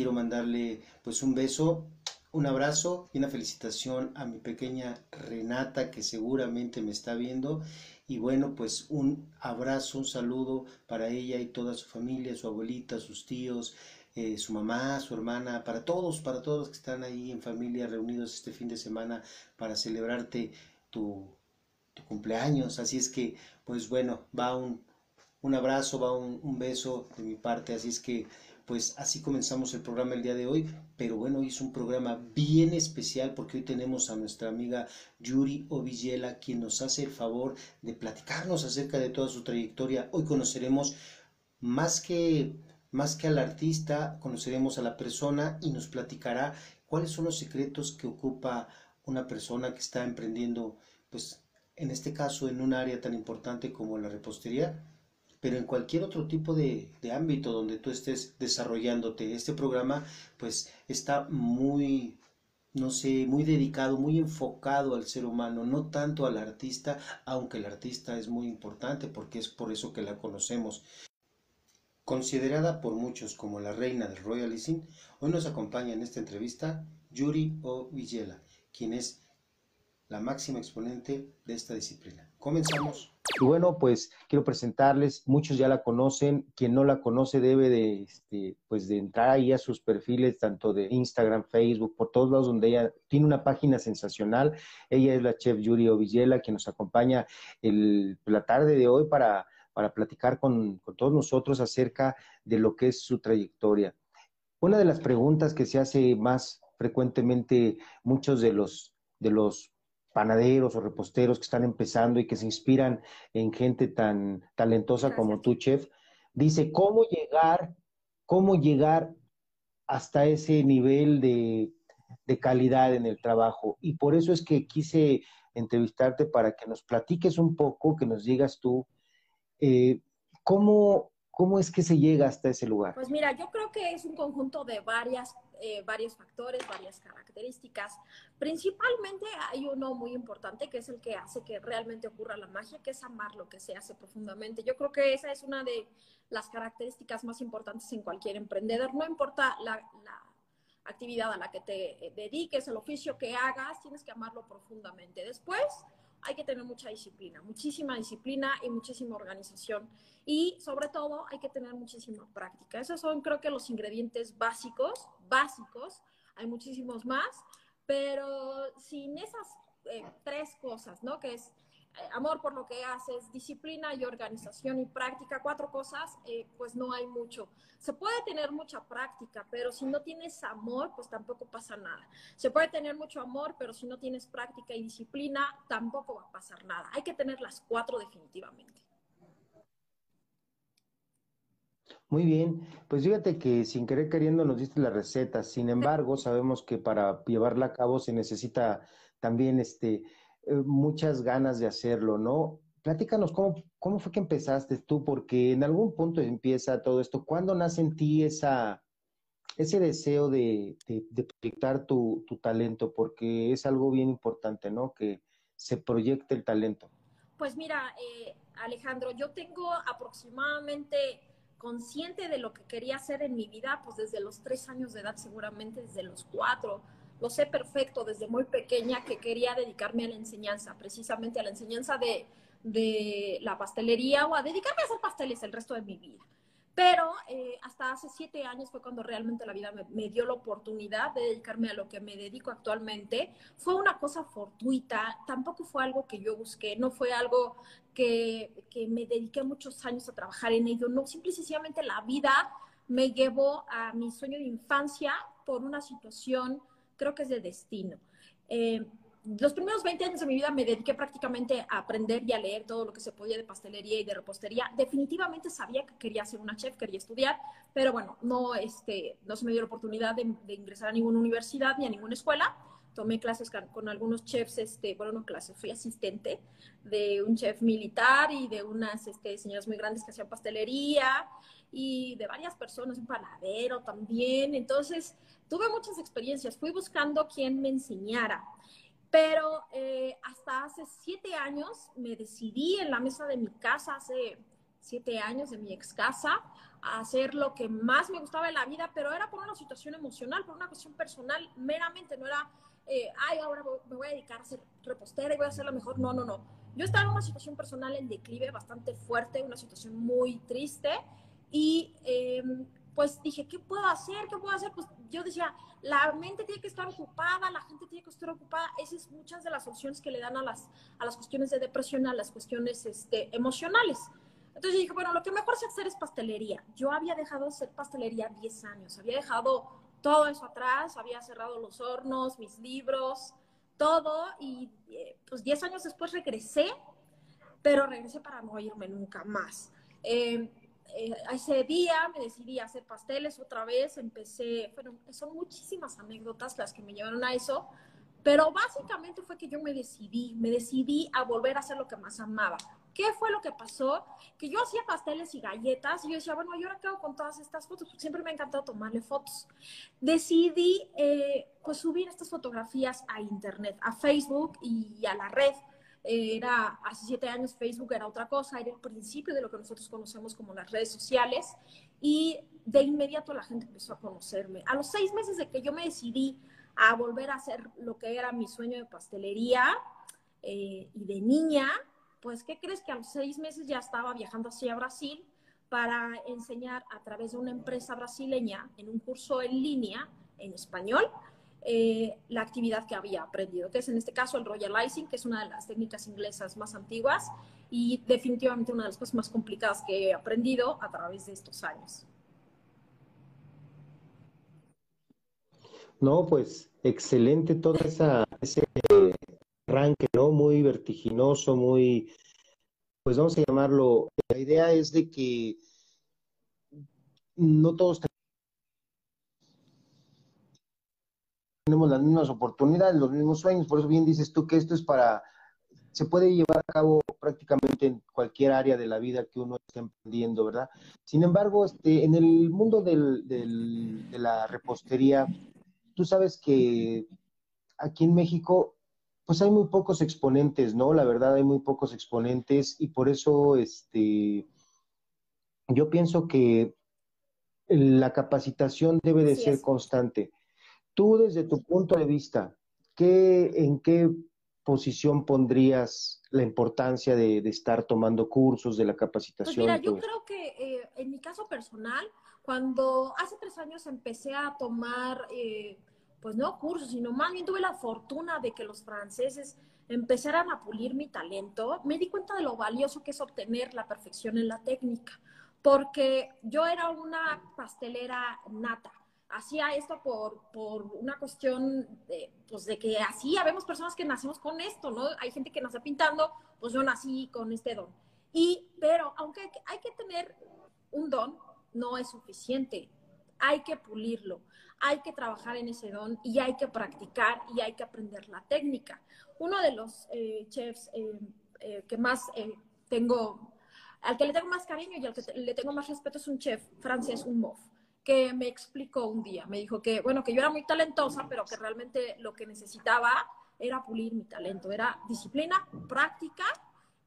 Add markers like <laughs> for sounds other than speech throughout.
quiero mandarle pues un beso, un abrazo y una felicitación a mi pequeña Renata que seguramente me está viendo y bueno, pues un abrazo, un saludo para ella y toda su familia, su abuelita, sus tíos, eh, su mamá, su hermana, para todos, para todos los que están ahí en familia reunidos este fin de semana para celebrarte tu, cumpleaños. Así es que, pues bueno, va un, un abrazo, va un, un, beso de mi parte. Así es que, pues así comenzamos el programa el día de hoy. Pero bueno, hoy es un programa bien especial porque hoy tenemos a nuestra amiga Yuri Ovillela, quien nos hace el favor de platicarnos acerca de toda su trayectoria. Hoy conoceremos más que más que al artista, conoceremos a la persona y nos platicará cuáles son los secretos que ocupa una persona que está emprendiendo, pues en este caso en un área tan importante como la repostería, pero en cualquier otro tipo de, de ámbito donde tú estés desarrollándote. Este programa pues está muy no sé, muy dedicado, muy enfocado al ser humano, no tanto al artista, aunque el artista es muy importante porque es por eso que la conocemos. Considerada por muchos como la reina del royalism, hoy nos acompaña en esta entrevista Yuri O. Villela, quien es la máxima exponente de esta disciplina. Comenzamos. Y bueno, pues quiero presentarles, muchos ya la conocen, quien no la conoce debe de, este, pues de entrar ahí a sus perfiles, tanto de Instagram, Facebook, por todos lados donde ella tiene una página sensacional. Ella es la chef Yuri Villela, quien nos acompaña la tarde de hoy para para platicar con, todos nosotros acerca de lo que es su trayectoria. Una de las preguntas que se hace más frecuentemente muchos de los, de los panaderos o reposteros que están empezando y que se inspiran en gente tan talentosa como tú, chef, dice, ¿cómo llegar, cómo llegar hasta ese nivel de, de calidad en el trabajo? Y por eso es que quise entrevistarte para que nos platiques un poco, que nos digas tú, eh, ¿cómo, ¿Cómo es que se llega hasta ese lugar? Pues mira, yo creo que es un conjunto de varias, eh, varios factores, varias características. Principalmente hay uno muy importante que es el que hace que realmente ocurra la magia, que es amar lo que se hace profundamente. Yo creo que esa es una de las características más importantes en cualquier emprendedor. No importa la, la actividad a la que te dediques, el oficio que hagas, tienes que amarlo profundamente. Después, hay que tener mucha disciplina, muchísima disciplina y muchísima organización. Y sobre todo hay que tener muchísima práctica. Esos son creo que los ingredientes básicos, básicos. Hay muchísimos más, pero sin esas eh, tres cosas, ¿no? Que es amor por lo que haces, disciplina y organización y práctica, cuatro cosas, eh, pues no hay mucho. Se puede tener mucha práctica, pero si no tienes amor, pues tampoco pasa nada. Se puede tener mucho amor, pero si no tienes práctica y disciplina, tampoco va a pasar nada. Hay que tener las cuatro definitivamente. Muy bien, pues fíjate que sin querer queriendo nos diste la receta, sin embargo sabemos que para llevarla a cabo se necesita también este eh, muchas ganas de hacerlo, ¿no? Platícanos, ¿cómo, ¿cómo fue que empezaste tú? Porque en algún punto empieza todo esto. ¿Cuándo nace en ti esa, ese deseo de, de, proyectar tu, tu, talento? Porque es algo bien importante, ¿no? Que se proyecte el talento. Pues mira, eh, Alejandro, yo tengo aproximadamente consciente de lo que quería hacer en mi vida, pues desde los tres años de edad, seguramente desde los cuatro lo sé perfecto desde muy pequeña que quería dedicarme a la enseñanza, precisamente a la enseñanza de, la pastelería o a dedicarme a hacer pasteles el resto de mi vida. Pero eh, hasta hace siete años fue cuando realmente la vida me, dio la oportunidad de dedicarme a lo que me dedico actualmente. Fue una cosa fortuita, tampoco fue algo que yo busqué, no fue algo que, que me dediqué muchos años a trabajar en ello, no, simple y sencillamente la vida me llevó a mi sueño de infancia por una situación creo que es de destino. Eh, los primeros 20 años de mi vida me dediqué prácticamente a aprender y a leer todo lo que se podía de pastelería y de repostería. Definitivamente sabía que quería ser una chef, quería estudiar, pero bueno, no, este, no se me dio la oportunidad de, ingresar a ninguna universidad ni a ninguna escuela. Tomé clases con, algunos chefs, este, bueno, no clases, fui asistente de un chef militar y de unas este, señoras muy grandes que hacían pastelería. Y de varias personas, un panadero también. Entonces, tuve muchas experiencias. Fui buscando quien me enseñara. Pero eh, hasta hace siete años me decidí en la mesa de mi casa, hace siete años de mi ex casa, a hacer lo que más me gustaba en la vida, pero era por una situación emocional, por una cuestión personal, meramente, no era, eh, ay, ahora me voy a dedicar a ser repostera y voy a hacer lo mejor. No, no, no. Yo estaba en una situación personal en declive bastante fuerte, una situación muy triste y em, pues dije, ¿qué puedo hacer? ¿Qué puedo hacer? Pues yo decía, la mente tiene que estar ocupada, la gente tiene que estar ocupada. Esas son muchas de las opciones que le dan a las, a las cuestiones de depresión, a las cuestiones este, emocionales. Entonces dije, bueno, lo que mejor sé hacer es pastelería. Yo había dejado de hacer pastelería 10 años, había dejado todo eso atrás, había cerrado los hornos, mis libros, todo, y eh, pues 10 años después regresé, pero regresé para no irme nunca más. Eh, eh, ese día me decidí a hacer pasteles otra vez, empecé, bueno, son muchísimas anécdotas las que me llevaron a eso, pero básicamente fue que yo me decidí, me decidí a volver a hacer lo que más amaba. ¿Qué fue lo que pasó? Que yo hacía pasteles y galletas y yo decía, bueno, ¿y ahora qué hago con todas estas fotos? siempre me ha encantado tomarle fotos. Decidí, eh, pues, subir estas fotografías a internet, a Facebook y a la red era hace siete años Facebook era otra cosa, era el principio de lo que nosotros conocemos como las redes sociales y de inmediato la gente empezó a conocerme. A los seis meses de que yo me decidí a volver a hacer lo que era mi sueño de pastelería eh, y de niña, pues ¿qué crees que a los seis meses ya estaba viajando hacia Brasil para enseñar a través de una empresa brasileña en un curso en línea en español eh, la actividad que había aprendido, que es en este caso el royalizing, que es una de las técnicas inglesas más antiguas y definitivamente una de las cosas más complicadas que he aprendido a través de estos años. No, pues excelente todo ese arranque, ¿no? Muy vertiginoso, muy, pues vamos a llamarlo, la idea es de que no todos tenemos las mismas oportunidades, los mismos sueños, por eso bien dices tú que esto es para, se puede llevar a cabo prácticamente en cualquier área de la vida que uno esté emprendiendo, ¿verdad? Sin embargo, este, en el mundo del, de la repostería, tú sabes que aquí en México, pues hay muy pocos exponentes, ¿no? La verdad, hay muy pocos exponentes y por eso, este, yo pienso que la capacitación debe de ser constante. Tú desde tu punto de vista, ¿qué, ¿en qué posición pondrías la importancia de, estar tomando cursos, de la capacitación? Pues mira, yo creo que eh, en mi caso personal, cuando hace tres años empecé a tomar, eh, pues no cursos, sino más bien tuve la fortuna de que los franceses empezaran a pulir mi talento, me di cuenta de lo valioso que es obtener la perfección en la técnica, porque yo era una pastelera nata hacía esto por, por una cuestión de, pues de que así habemos personas que nacemos con esto, ¿no? Hay gente que nace pintando, pues yo nací con este don. Y, pero aunque hay que tener un don, no es suficiente. Hay que pulirlo, hay que trabajar en ese don y hay que practicar y hay que aprender la técnica. Uno de los eh, chefs eh, eh, que más tengo, al que le tengo más cariño y al que le tengo más respeto es un chef francés, un mof que me explicó un día. Me dijo que, bueno, que yo era muy talentosa, pero que realmente lo que necesitaba era pulir mi talento. Era disciplina, práctica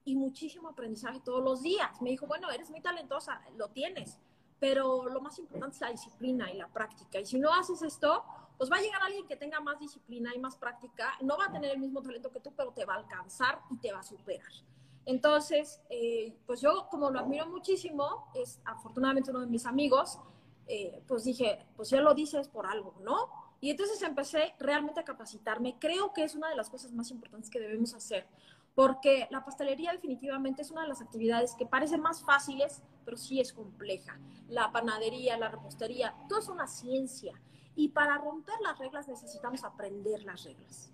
y muchísimo aprendizaje todos los días. Me dijo, bueno, eres muy talentosa, lo tienes, pero lo más importante es la disciplina y la práctica. Y si no haces esto, pues va a llegar alguien que tenga más disciplina y más práctica, no va a tener el mismo talento que tú, pero te va a alcanzar y te va a superar. Entonces, eh, pues yo como lo admiro muchísimo, es afortunadamente uno de mis amigos, eh, pues dije, pues ya lo dices por algo, ¿no? Y entonces empecé realmente a capacitarme. Creo que es una de las cosas más importantes que debemos hacer, porque la pastelería definitivamente es una de las actividades que parecen más fáciles, pero sí es compleja. La panadería, la repostería, todo es una ciencia. Y para romper las reglas necesitamos aprender las reglas.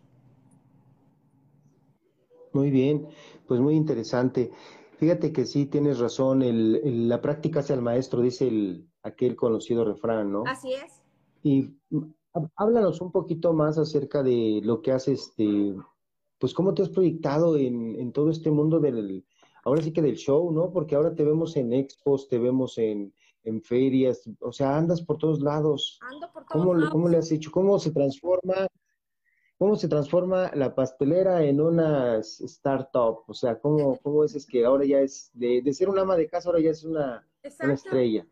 Muy bien, pues muy interesante. Fíjate que sí, tienes razón, la práctica hace al maestro, dice el, aquel conocido refrán, ¿no? Así es. Y háblanos un poquito más acerca de lo que haces, este, pues cómo te has proyectado en, todo este mundo del, ahora sí que del show, ¿no? Porque ahora te vemos en expos, te vemos en, en ferias, o sea, andas por todos lados. Ando por todos ¿Cómo, lados. ¿Cómo le has hecho? ¿Cómo se transforma? ¿Cómo se transforma la pastelera en una startup? O sea, ¿cómo, cómo es, es que ahora ya es, de, de ser una ama de casa, ahora ya es una, una estrella?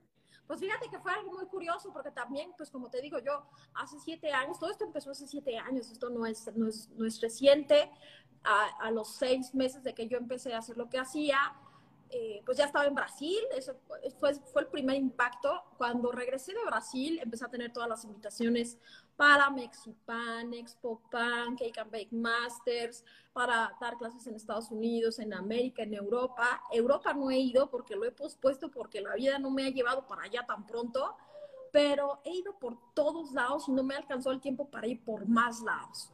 Pues fíjate que fue algo muy curioso porque también, pues como te digo, yo hace siete años, todo esto empezó hace siete años, esto no es, no es, no es reciente, a, a, los seis meses de que yo empecé a hacer lo que hacía, eh, pues ya estaba en Brasil, eso fue, fue el primer impacto. Cuando regresé de Brasil, empecé a tener todas las invitaciones para Mexipan, Expo Pan, Cake and Bake Masters, para dar clases en Estados Unidos, en América, en Europa. Europa no he ido porque lo he pospuesto porque la vida no me ha llevado para allá tan pronto, pero he ido por todos lados y no me alcanzó el tiempo para ir por más lados.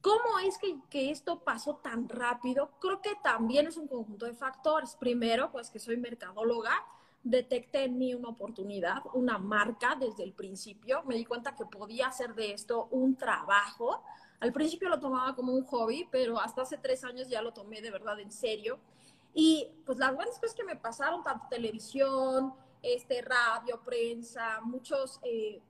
¿Cómo es que, que, esto pasó tan rápido? Creo que también es un conjunto de factores. Primero, pues que soy mercadóloga, detecté en mí una oportunidad, una marca desde el principio. Me di cuenta que podía hacer de esto un trabajo. Al principio lo tomaba como un hobby, pero hasta hace tres años ya lo tomé de verdad en serio. Y pues las buenas cosas que me pasaron, tanto televisión, este, radio, prensa, muchos, eh,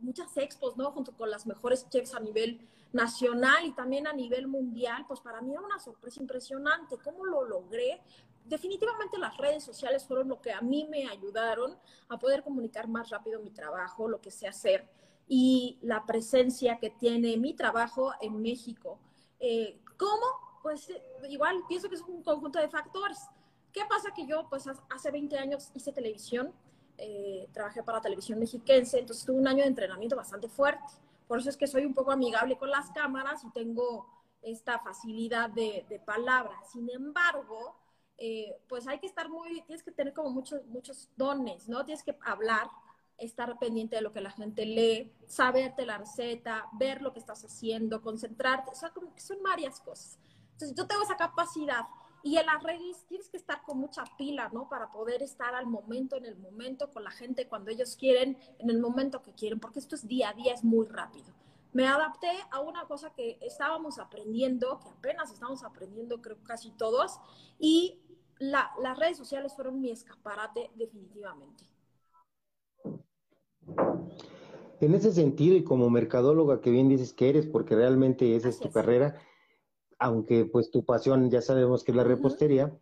muchas expos, ¿no? Junto con las mejores chefs a nivel nacional y también a nivel mundial, pues para mí era una sorpresa impresionante. ¿Cómo lo logré? Definitivamente las redes sociales fueron lo que a mí me ayudaron a poder comunicar más rápido mi trabajo, lo que sé hacer y la presencia que tiene mi trabajo en México. Eh, ¿Cómo? Pues igual pienso que es un conjunto de factores. ¿Qué pasa? Que yo pues hace 20 años hice televisión, eh, trabajé para televisión mexiquense, entonces tuve un año de entrenamiento bastante fuerte por eso es que soy un poco amigable con las cámaras y tengo esta facilidad de, de palabra. Sin embargo, eh, pues hay que estar muy, tienes que tener como muchos, muchos dones, ¿no? Tienes que hablar, estar pendiente de lo que la gente lee, saberte la receta, ver lo que estás haciendo, concentrarte, o sea, como que son varias cosas. Entonces, yo tengo esa capacidad y en las redes tienes que estar con mucha pila, ¿no? Para poder estar al momento, en el momento, con la gente cuando ellos quieren, en el momento que quieren, porque esto es día a día, es muy rápido. Me adapté a una cosa que estábamos aprendiendo, que apenas estamos aprendiendo, creo casi todos, y la, las redes sociales fueron mi escaparate definitivamente. En ese sentido, y como mercadóloga que bien dices que eres, porque realmente esa es tu carrera, aunque pues tu pasión ya sabemos que es la repostería. Uh -huh.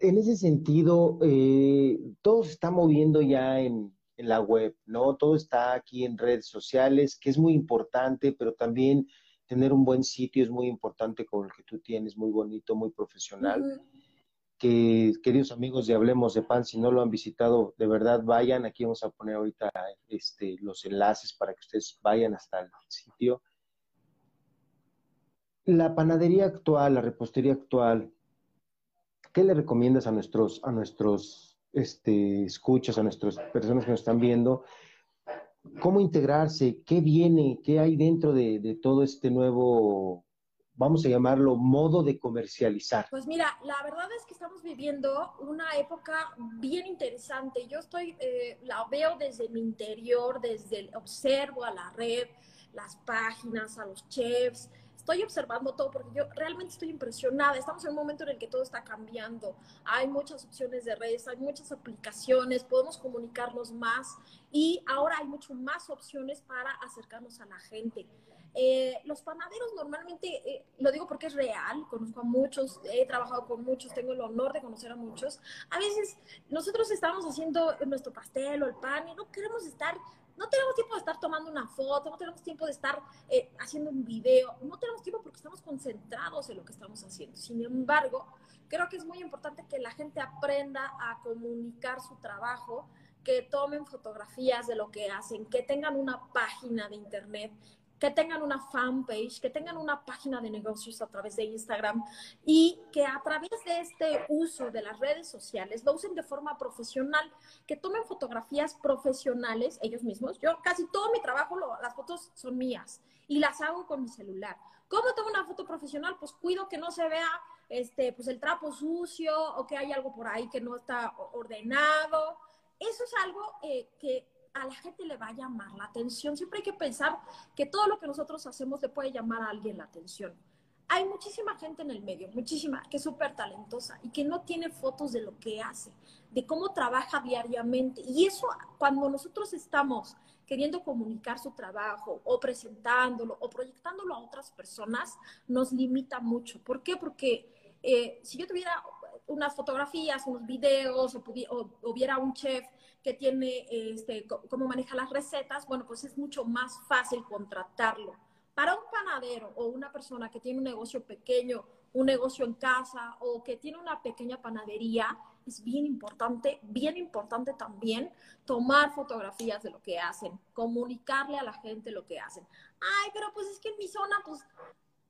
En ese sentido, eh, todo se está moviendo ya en, en, la web, ¿no? Todo está aquí en redes sociales, que es muy importante, pero también tener un buen sitio es muy importante como el que tú tienes, muy bonito, muy profesional. Uh -huh. Que, queridos amigos de Hablemos de Pan, si no lo han visitado, de verdad vayan. Aquí vamos a poner ahorita este, los enlaces para que ustedes vayan hasta el sitio la panadería actual, la repostería actual, ¿qué le recomiendas a nuestros, a nuestros este, escuchas, a nuestras personas que nos están viendo? ¿Cómo integrarse? ¿Qué viene? ¿Qué hay dentro de, todo este nuevo, vamos a llamarlo, modo de comercializar? Pues mira, la verdad es que estamos viviendo una época bien interesante. Yo estoy, eh, la veo desde mi interior, desde el, observo a la red, las páginas, a los chefs, estoy observando todo porque yo realmente estoy impresionada. Estamos en un momento en el que todo está cambiando. Hay muchas opciones de redes, hay muchas aplicaciones, podemos comunicarnos más y ahora hay mucho más opciones para acercarnos a la gente. Eh, los panaderos normalmente, eh, lo digo porque es real, conozco a muchos, he trabajado con muchos, tengo el honor de conocer a muchos. A veces nosotros estamos haciendo nuestro pastel o el pan y no queremos estar no tenemos tiempo de estar tomando una foto, no tenemos tiempo de estar eh, haciendo un video, no tenemos tiempo porque estamos concentrados en lo que estamos haciendo. Sin embargo, creo que es muy importante que la gente aprenda a comunicar su trabajo, que tomen fotografías de lo que hacen, que tengan una página de internet, que tengan una fanpage, que tengan una página de negocios a través de Instagram y que a través de este uso de las redes sociales lo usen de forma profesional, que tomen fotografías profesionales ellos mismos. Yo casi todo mi trabajo, lo, las fotos son mías y las hago con mi celular. ¿Cómo tomo una foto profesional? Pues cuido que no se vea este, pues el trapo sucio o que hay algo por ahí que no está ordenado. Eso es algo eh, que a la gente le va a llamar la atención. Siempre hay que pensar que todo lo que nosotros hacemos le puede llamar a alguien la atención. hay muchísima gente en el medio, muchísima, que es súper talentosa y que no tiene fotos de lo que hace, de cómo trabaja diariamente. Y eso, cuando nosotros estamos queriendo comunicar su trabajo o presentándolo o proyectándolo a otras personas, nos limita mucho. ¿Por qué? Porque eh, si yo tuviera unas fotografías, unos videos o, o, un chef que tiene este, cómo maneja las recetas, bueno, pues es mucho más fácil contratarlo. Para un panadero o una persona que tiene un negocio pequeño, un negocio en casa o que tiene una pequeña panadería, es bien importante, bien importante también tomar fotografías de lo que hacen, comunicarle a la gente lo que hacen. Ay, pero pues es que en mi zona, pues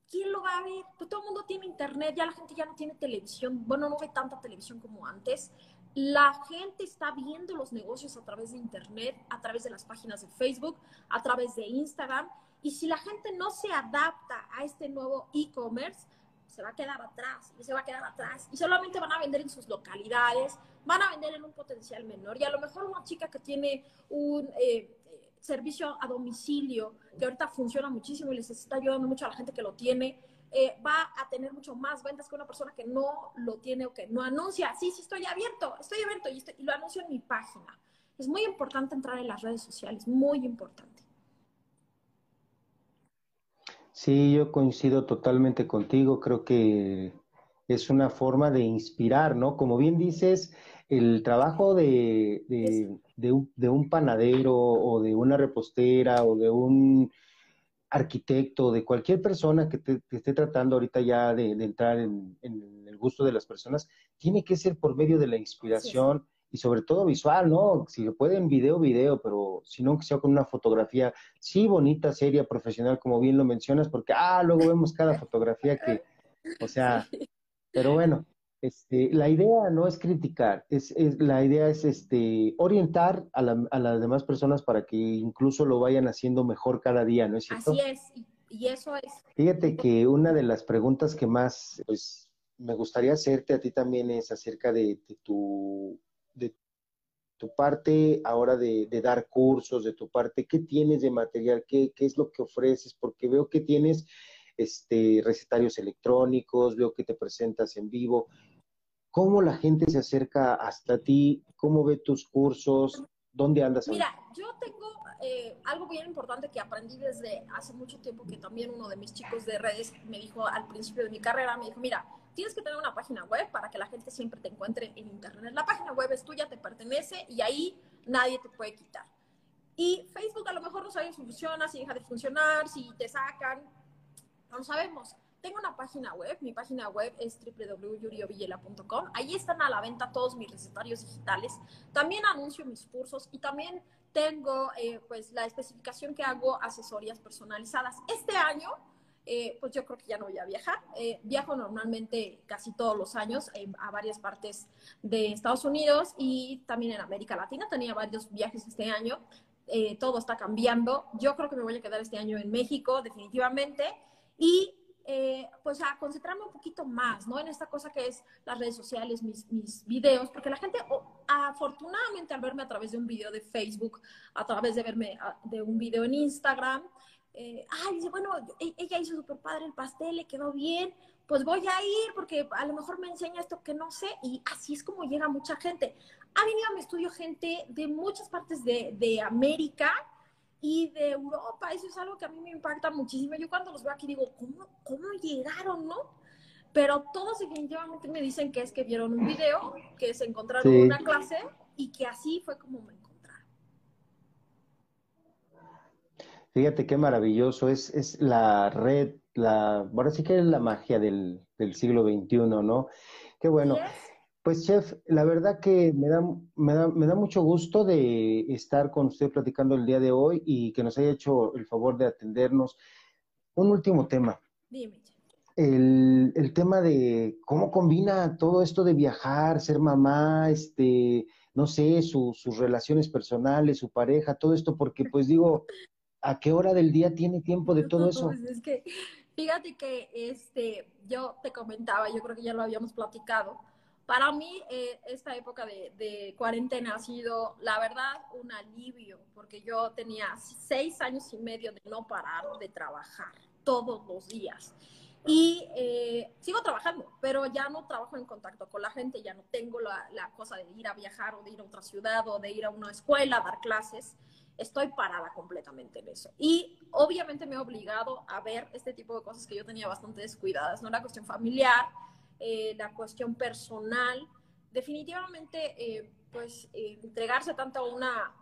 ¿quién lo va a ver? Pues todo el mundo tiene internet, ya la gente ya no tiene televisión, bueno, no ve tanta televisión como antes. La gente está viendo los negocios a través de internet, a través de las páginas de Facebook, a través de Instagram. Y si la gente no se adapta a este nuevo e-commerce, se va a quedar atrás y se va a quedar atrás. Y solamente van a vender en sus localidades, van a vender en un potencial menor. Y a lo mejor una chica que tiene un eh, servicio a domicilio, que ahorita funciona muchísimo y les está ayudando mucho a la gente que lo tiene, eh, va a tener mucho más ventas que una persona que no lo tiene o que no anuncia. Sí, sí, estoy abierto, estoy abierto y, y lo anuncio en mi página. Es muy importante entrar en las redes sociales, muy importante. Sí, yo coincido totalmente contigo. Creo que es una forma de inspirar, ¿no? Como bien dices, el trabajo de, de, un, panadero o de una repostera o de un arquitecto, de cualquier persona que te, esté tratando ahorita ya de, entrar en, el gusto de las personas, tiene que ser por medio de la inspiración y sobre todo visual, ¿no? Si se puede en video, video, pero si no, que sea con una fotografía, sí, bonita, seria, profesional, como bien lo mencionas, porque, ah, luego vemos cada fotografía que, o sea, <laughs> pero bueno, este, la idea no es criticar, es, la idea es este, orientar a, las demás personas para que incluso lo vayan haciendo mejor cada día, ¿no es cierto? Así es, y, eso es. Fíjate que una de las preguntas que más pues, me gustaría hacerte a ti también es acerca de, tu, de tu parte ahora de, dar cursos, de tu parte, ¿qué tienes de material? ¿Qué, ¿Qué es lo que ofreces? Porque veo que tienes este, recetarios electrónicos, veo que te presentas en vivo. ¿Cómo la gente se acerca hasta ti? ¿Cómo ve tus cursos? ¿Dónde andas? Mira, yo tengo eh, algo bien importante que aprendí desde hace mucho tiempo, que también uno de mis chicos de redes me dijo al principio de mi carrera, me dijo, mira, tienes que tener una página web para que la gente siempre te encuentre en Internet. La página web es tuya, te pertenece y ahí nadie te puede quitar. Y Facebook a lo mejor no sabe si funciona, si deja de funcionar, si te sacan, no lo sabemos. Tengo una página web, mi página web es www.yuriovillela.com. Ahí están a la venta todos mis recetarios digitales. También anuncio mis cursos y también tengo eh, pues la especificación que hago asesorías personalizadas. Este año, eh, pues yo creo que ya no voy a viajar. Eh, viajo normalmente casi todos los años a varias partes de Estados Unidos y también en América Latina. Tenía varios viajes este año. todo está cambiando. Yo creo que me voy a quedar este año en México, definitivamente. Y eh, pues a concentrarme un poquito más, ¿no? En esta cosa que es las redes sociales, mis, mis videos, porque la gente, afortunadamente al verme a través de un video de Facebook, a través de verme de un video en Instagram, eh, ay, dice, bueno, e, ella hizo súper padre el pastel, le quedó bien, pues voy a ir porque a lo mejor me enseña esto que no sé y así es como llega mucha gente. Ha venido a mi estudio gente de muchas partes de, de América, y de Europa. Eso es algo que a mí me impacta muchísimo. Yo cuando los veo aquí digo, ¿cómo, cómo llegaron, no? Pero todos definitivamente me dicen que es que vieron un video, que se encontraron en una clase y que así fue como me encontraron. Fíjate qué maravilloso, es, es la red, la, ahora sí que es la magia del, del siglo XXI, ¿no? Qué bueno. Pues chef, la verdad que me da, me da, me da mucho gusto de estar con usted platicando el día de hoy y que nos haya hecho el favor de atendernos. Un último tema. Dime. El, el tema de cómo combina todo esto de viajar, ser mamá, este, no sé, sus relaciones personales, su pareja, todo esto, porque pues digo, ¿a qué hora del día tiene tiempo de todo eso? Pues es que, fíjate que este, yo te comentaba, yo creo que ya lo habíamos platicado, para mí, eh, esta época de, cuarentena ha sido, la verdad, un alivio, porque yo tenía seis años y medio de no parar de trabajar todos los días. Y eh, sigo trabajando, pero ya no trabajo en contacto con la gente, ya no tengo la, la, cosa de ir a viajar o de ir a otra ciudad o de ir a una escuela a dar clases. Estoy parada completamente en eso. Y obviamente me he obligado a ver este tipo de cosas que yo tenía bastante descuidadas, ¿no? La cuestión familiar, eh, la cuestión personal. Definitivamente, eh, pues, eh, entregarse tanto a una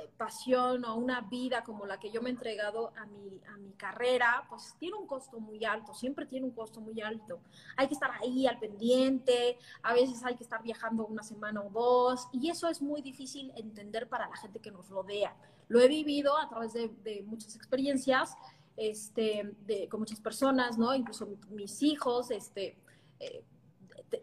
eh, pasión o una vida como la que yo me he entregado a mi, a mi carrera, pues tiene un costo muy alto, siempre tiene un costo muy alto. Hay que estar ahí al pendiente, a veces hay que estar viajando una semana o dos, y eso es muy difícil entender para la gente que nos rodea. Lo he vivido a través de, de muchas experiencias, este, de, con muchas personas, ¿no? Incluso mis hijos, este, eh,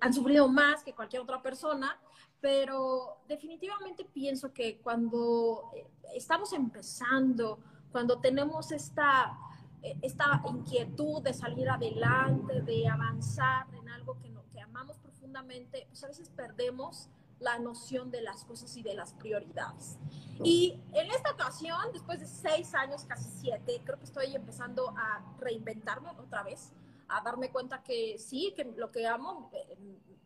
han sufrido más que cualquier otra persona, pero definitivamente pienso que cuando eh, estamos empezando, cuando tenemos esta, eh, esta inquietud de salir adelante, de avanzar en algo que, no, que amamos profundamente, pues a veces perdemos la noción de las cosas y de las prioridades. Y en esta ocasión, después de seis años, casi siete, creo que estoy empezando a reinventarme otra vez, a darme cuenta que sí, que lo que amo, eh,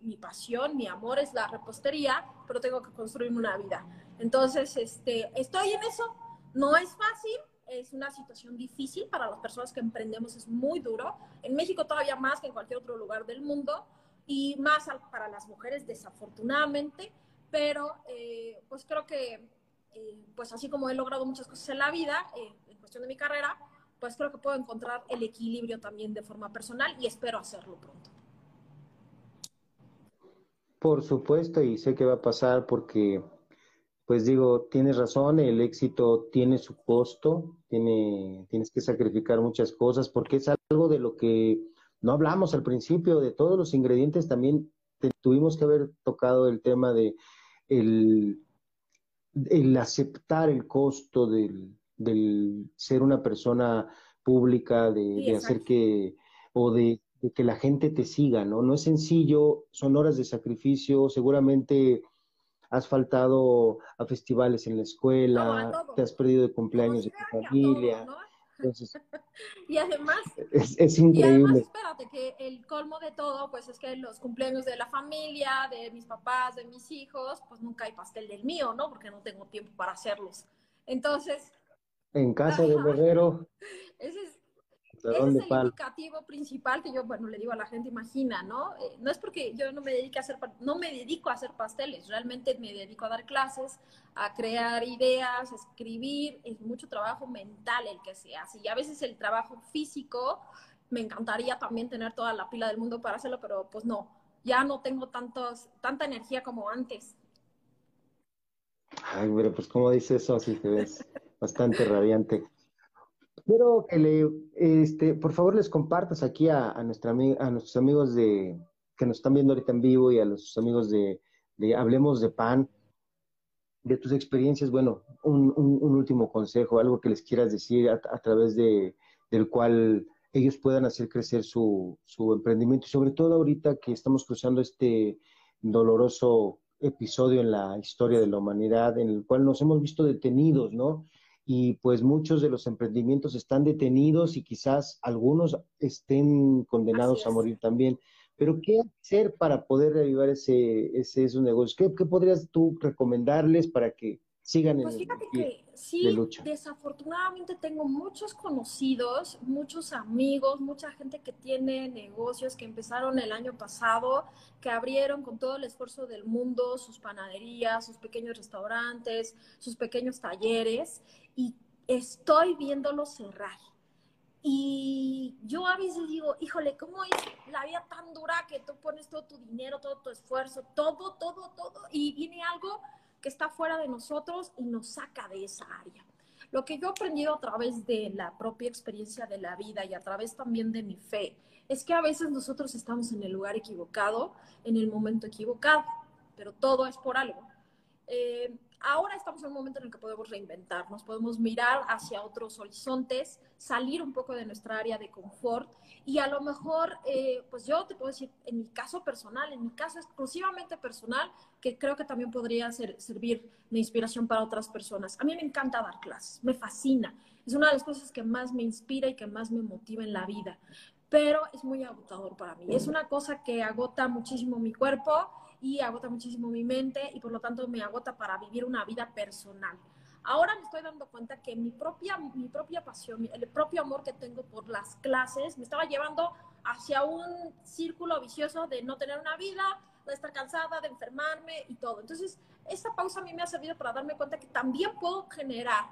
mi pasión, mi amor es la repostería, pero tengo que construir una vida. Entonces, este, estoy en eso. No es fácil, es una situación difícil para las personas que emprendemos, es muy duro. En México todavía más que en cualquier otro lugar del mundo y más para las mujeres desafortunadamente, pero eh, pues creo que, eh, pues así como he logrado muchas cosas en la vida, eh, en cuestión de mi carrera, pues creo que puedo encontrar el equilibrio también de forma personal y espero hacerlo pronto. Por supuesto, y sé que va a pasar porque, pues digo, tienes razón, el éxito tiene su costo, tiene, tienes que sacrificar muchas cosas, porque es algo de lo que no hablamos al principio, de todos los ingredientes también tuvimos que haber tocado el tema de el, el aceptar el costo del, del, ser una persona pública, de, de hacer que, o de de que la gente te siga, ¿no? No es sencillo, son horas de sacrificio, seguramente has faltado a festivales en la escuela, te has perdido de cumpleaños de tu familia. <laughs> y además, es, increíble. Y además, espérate, que el colmo de todo, pues es que los cumpleaños de la familia, de mis papás, de mis hijos, pues nunca hay pastel del mío, ¿no? Porque no tengo tiempo para hacerlos. Entonces. En casa de Guerrero. Ese es, ese es el indicativo principal que yo, bueno, le digo a la gente, imagina, ¿no? Eh, no es porque yo no me dedique a hacer, no me dedico a hacer pasteles, realmente me dedico a dar clases, a crear ideas, a escribir, es mucho trabajo mental el que se hace. Y a veces el trabajo físico, me encantaría también tener toda la pila del mundo para hacerlo, pero pues no, ya no tengo tantos, tanta energía como antes. Ay, pero pues como dices eso, así te ves <laughs> bastante radiante. Quiero que le, este, por favor les compartas aquí a, a, nuestra, a nuestros amigos de, que nos están viendo ahorita en vivo y a los amigos de, Hablemos de Pan, de tus experiencias, bueno, un, un, último consejo, algo que les quieras decir a, a, través de, del cual ellos puedan hacer crecer su, su emprendimiento sobre todo ahorita que estamos cruzando este doloroso episodio en la historia de la humanidad en el cual nos hemos visto detenidos, ¿no? Y pues muchos de los emprendimientos están detenidos y quizás algunos estén condenados a morir también. Pero ¿qué hacer para poder reavivar ese, ese, esos negocios? ¿Qué, ¿Qué, podrías tú recomendarles para que sigan pues en fíjate que sí, desafortunadamente tengo muchos conocidos, muchos amigos, mucha gente que tiene negocios que empezaron el año pasado, que abrieron con todo el esfuerzo del mundo sus panaderías, sus pequeños restaurantes, sus pequeños talleres y estoy viéndolos cerrar. Y yo a veces digo, híjole, ¿cómo es la vida tan dura que tú pones todo tu dinero, todo tu esfuerzo, todo, todo, todo, y viene algo que está fuera de nosotros y nos saca de esa área. Lo que yo he aprendido a través de la propia experiencia de la vida y a través también de mi fe es que a veces nosotros estamos en el lugar equivocado, en el momento equivocado, pero todo es por algo. Eh, ahora estamos en un momento en el que podemos reinventarnos, podemos mirar hacia otros horizontes, salir un poco de nuestra área de confort y a lo mejor, eh, pues yo te puedo decir, en mi caso personal, en mi caso exclusivamente personal, que creo que también podría ser, servir de inspiración para otras personas. A mí me encanta dar clases, me fascina, es una de las cosas que más me inspira y que más me motiva en la vida pero es muy agotador para mí. Es una cosa que agota muchísimo mi cuerpo y agota muchísimo mi mente y por lo tanto me agota para vivir una vida personal. Ahora me estoy dando cuenta que mi propia, mi propia pasión, el propio amor que tengo por las clases me estaba llevando hacia un círculo vicioso de no tener una vida, de estar cansada, de enfermarme y todo. Entonces, esta pausa a mí me ha servido para darme cuenta que también puedo generar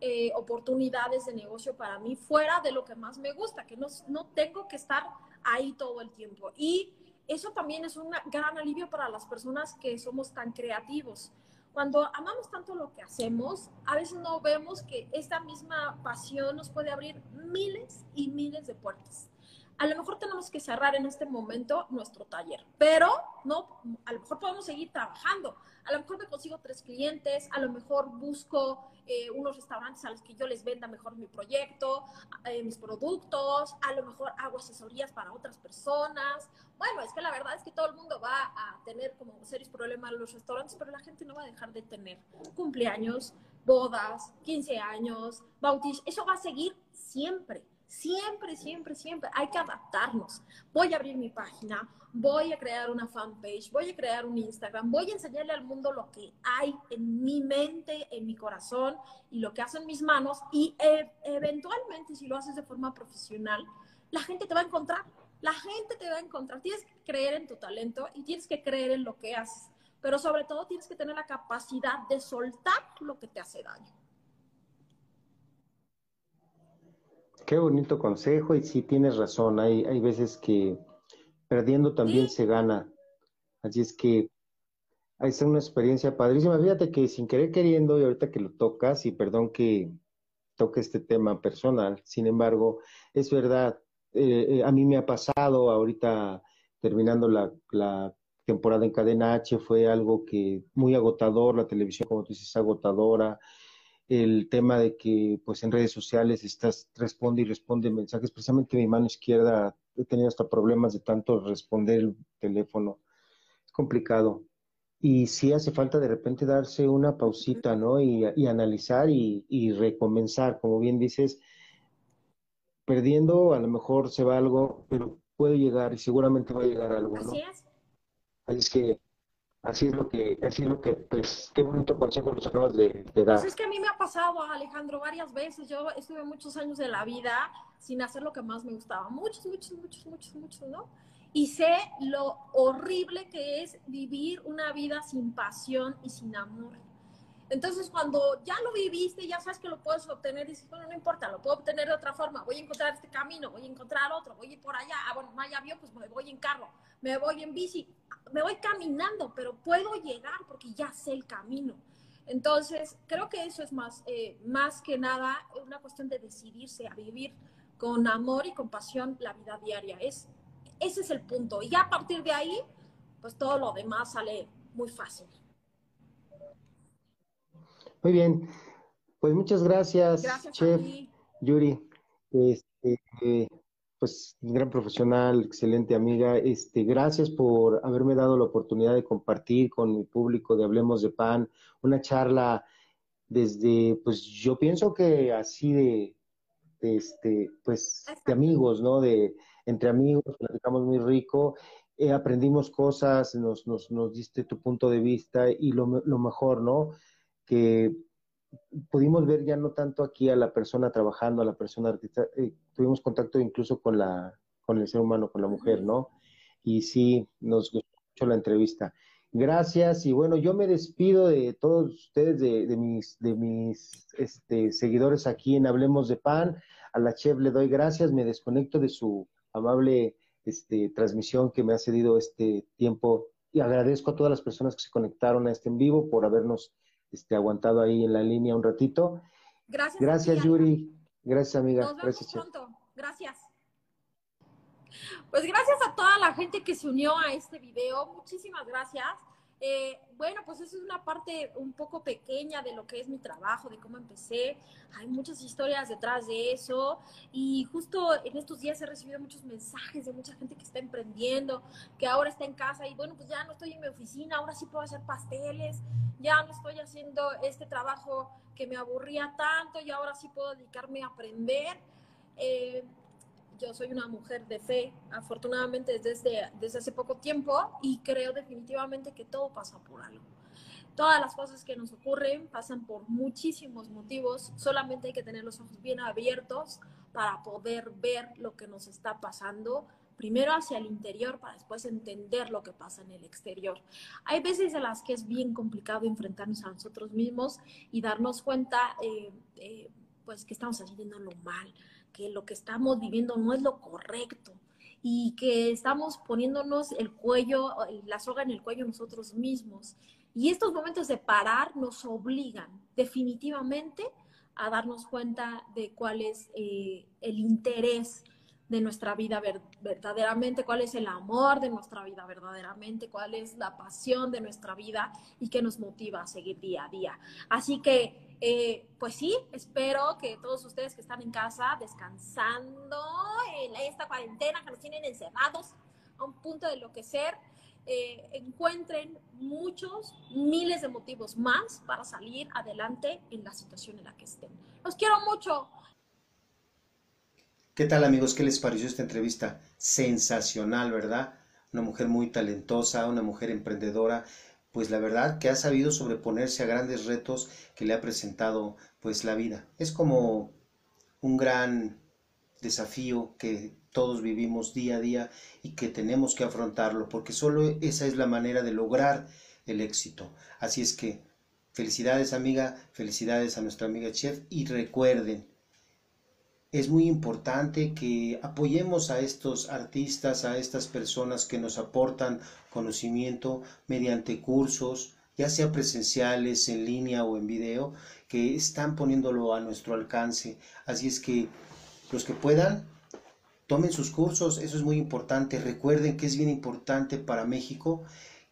eh, oportunidades de negocio para mí fuera de lo que más me gusta, que no, no tengo que estar ahí todo el tiempo. Y eso también es un gran alivio para las personas que somos tan creativos. Cuando amamos tanto lo que hacemos, a veces no vemos que esta misma pasión nos puede abrir miles y miles de puertas a lo mejor tenemos que cerrar en este momento nuestro taller, pero no, a lo mejor podemos seguir trabajando. A lo mejor me consigo tres clientes, a lo mejor busco eh, unos restaurantes a los que yo les venda mejor mi proyecto, eh, mis productos, a lo mejor hago asesorías para otras personas. Bueno, es que la verdad es que todo el mundo va a tener como serios problemas en los restaurantes, pero la gente no va a dejar de tener cumpleaños, bodas, 15 años, bautizos, eso va a seguir siempre. Siempre, siempre, siempre hay que adaptarnos. Voy a abrir mi página, voy a crear una fanpage, voy a crear un Instagram, voy a enseñarle al mundo lo que hay en mi mente, en mi corazón y lo que hacen mis manos y e, eventualmente si lo haces de forma profesional, la gente te va a encontrar. La gente te va a encontrar. Tienes que creer en tu talento y tienes que creer en lo que haces. Pero sobre todo tienes que tener la capacidad de soltar lo que te hace daño. Qué bonito consejo y sí tienes razón, hay, hay veces que perdiendo también se gana. Así es que es una experiencia padrísima. Fíjate que sin querer queriendo y ahorita que lo tocas y perdón que toque este tema personal, sin embargo, es verdad, eh, eh, a mí me ha pasado ahorita terminando la, la temporada en cadena H fue algo que muy agotador, la televisión como tú dices agotadora, el tema de que pues en redes sociales estás responde y responde mensajes, precisamente mi mano izquierda he tenido hasta problemas de tanto responder el teléfono, es complicado. Y sí hace falta de repente darse una pausita, ¿no? Y, analizar y, y, recomenzar, como bien dices, perdiendo a lo mejor se va algo, pero puede llegar y seguramente va a llegar algo, ¿no? Así es. Así es que Así es lo que, así es lo que, pues, qué bonito consejo nos acabas de, de, dar. Pues es que a mí me ha pasado, Alejandro, varias veces. Yo estuve muchos años de la vida sin hacer lo que más me gustaba. Muchos, muchos, muchos, muchos, muchos, ¿no? Y sé lo horrible que es vivir una vida sin pasión y sin amor. Entonces, cuando ya lo viviste, ya sabes que lo puedes obtener, dices, bueno, no importa, lo puedo obtener de otra forma, voy a encontrar este camino, voy a encontrar otro, voy a ir por allá, ah, bueno, no hay avión, pues me voy en carro, me voy en bici, me voy caminando, pero puedo llegar porque ya sé el camino. Entonces, creo que eso es más, eh, más que nada una cuestión de decidirse a vivir con amor y compasión la vida diaria. Es, ese es el punto. Y ya a partir de ahí, pues todo lo demás sale muy fácil. Muy bien. Pues muchas gracias, Chef Yuri. Este, pues gran profesional, excelente amiga. Este, gracias por haberme dado la oportunidad de compartir con mi público de Hablemos de Pan una charla desde, pues yo pienso que así de, este, pues de amigos, ¿no? De entre amigos, platicamos muy rico, eh, aprendimos cosas, nos, nos, nos diste tu punto de vista y lo, lo mejor, ¿no? Que pudimos ver ya no tanto aquí a la persona trabajando, a la persona artista, eh, tuvimos contacto incluso con la con el ser humano, con la mujer, ¿no? Y sí, nos gustó mucho la entrevista. Gracias y bueno, yo me despido de todos ustedes, de, mis, de mis este, seguidores aquí en Hablemos de Pan. A la chef le doy gracias, me desconecto de su amable este, transmisión que me ha cedido este tiempo y agradezco a todas las personas que se conectaron a este en vivo por habernos este, aguantado ahí en la línea un ratito. Gracias. Gracias, Yuri. Gracias, amiga. Nos vemos gracias, pronto. Gracias. Pues gracias a toda la gente que se unió a este video. Muchísimas gracias. Eh, bueno, pues eso es una parte un poco pequeña de lo que es mi trabajo, de cómo empecé. Hay muchas historias detrás de eso y justo en estos días he recibido muchos mensajes de mucha gente que está emprendiendo, que ahora está en casa y bueno, pues ya no estoy en mi oficina, ahora sí puedo hacer pasteles, ya no estoy haciendo este trabajo que me aburría tanto y ahora sí puedo dedicarme a aprender. Eh, yo soy una mujer de fe, afortunadamente desde, desde hace poco tiempo, y creo definitivamente que todo pasa por algo. Todas las cosas que nos ocurren pasan por muchísimos motivos, solamente hay que tener los ojos bien abiertos para poder ver lo que nos está pasando, primero hacia el interior para después entender lo que pasa en el exterior. Hay veces en las que es bien complicado enfrentarnos a nosotros mismos y darnos cuenta eh, eh, pues que estamos haciendo lo mal, que lo que estamos viviendo no es lo correcto y que estamos poniéndonos el cuello, la soga en el cuello nosotros mismos y estos momentos de parar nos obligan definitivamente a darnos cuenta de cuál es eh, el interés de nuestra vida verdaderamente, cuál es el amor de nuestra vida verdaderamente, cuál es la pasión de nuestra vida y qué nos motiva a seguir día a día. Así que, eh, pues sí, espero que todos ustedes que están en casa descansando en esta cuarentena que nos tienen encerrados a un punto de enloquecer, eh, encuentren muchos, miles de motivos más para salir adelante en la situación en la que estén. Los quiero mucho. ¿Qué tal amigos? ¿Qué les pareció esta entrevista? Sensacional, ¿verdad? Una mujer muy talentosa, una mujer emprendedora, pues la verdad que ha sabido sobreponerse a grandes retos que le ha presentado pues la vida. Es como un gran desafío que todos vivimos día a día y que tenemos que afrontarlo, porque solo esa es la manera de lograr el éxito. Así es que felicidades amiga, felicidades a nuestra amiga Chef y recuerden, es muy importante que apoyemos a estos artistas, a estas personas que nos aportan conocimiento mediante cursos, ya sea presenciales, en línea o en video, que están poniéndolo a nuestro alcance. Así es que los que puedan, tomen sus cursos, eso es muy importante. Recuerden que es bien importante para México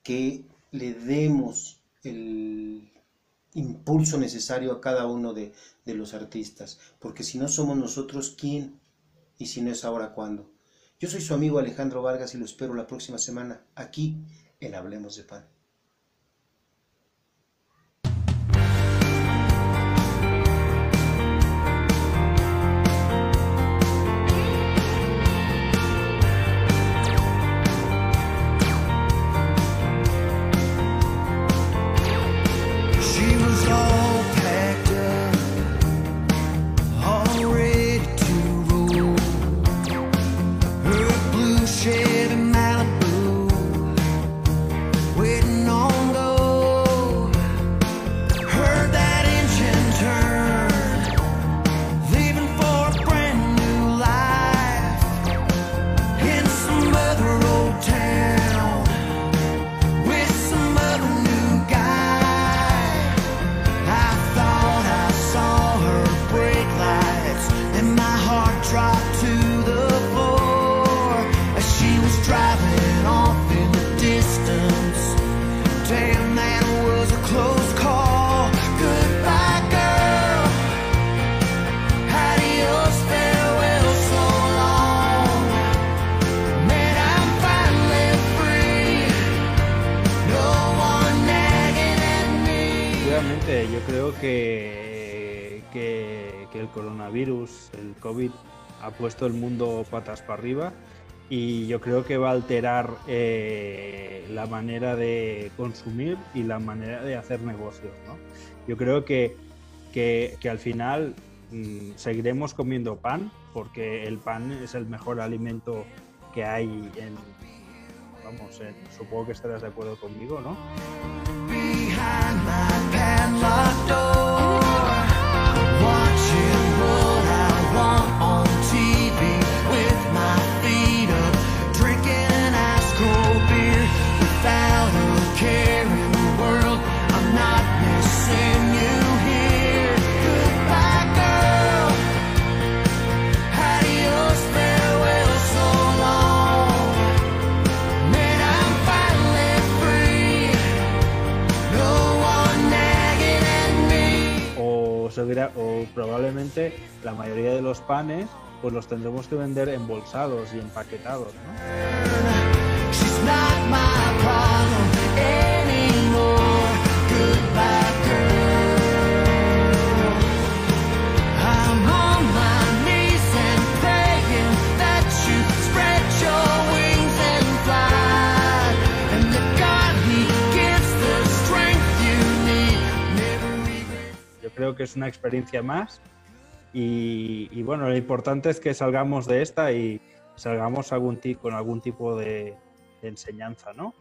que le demos el impulso necesario a cada uno de, de los artistas, porque si no somos nosotros, ¿quién? Y si no es ahora, ¿cuándo? Yo soy su amigo Alejandro Vargas y lo espero la próxima semana aquí en Hablemos de Pan. Puesto el mundo patas para arriba y yo creo que va a alterar eh, la manera de consumir y la manera de hacer negocios. Yo creo que, que, al final mm, seguiremos comiendo pan porque el pan es el mejor alimento que hay en, vamos, supongo que estarás de acuerdo conmigo, ¿no? O probablemente la mayoría de los panes pues los tendremos que vender embolsados y empaquetados. Creo que es una experiencia más y, bueno, lo importante es que salgamos de esta y salgamos algún con algún tipo de, de enseñanza, ¿no?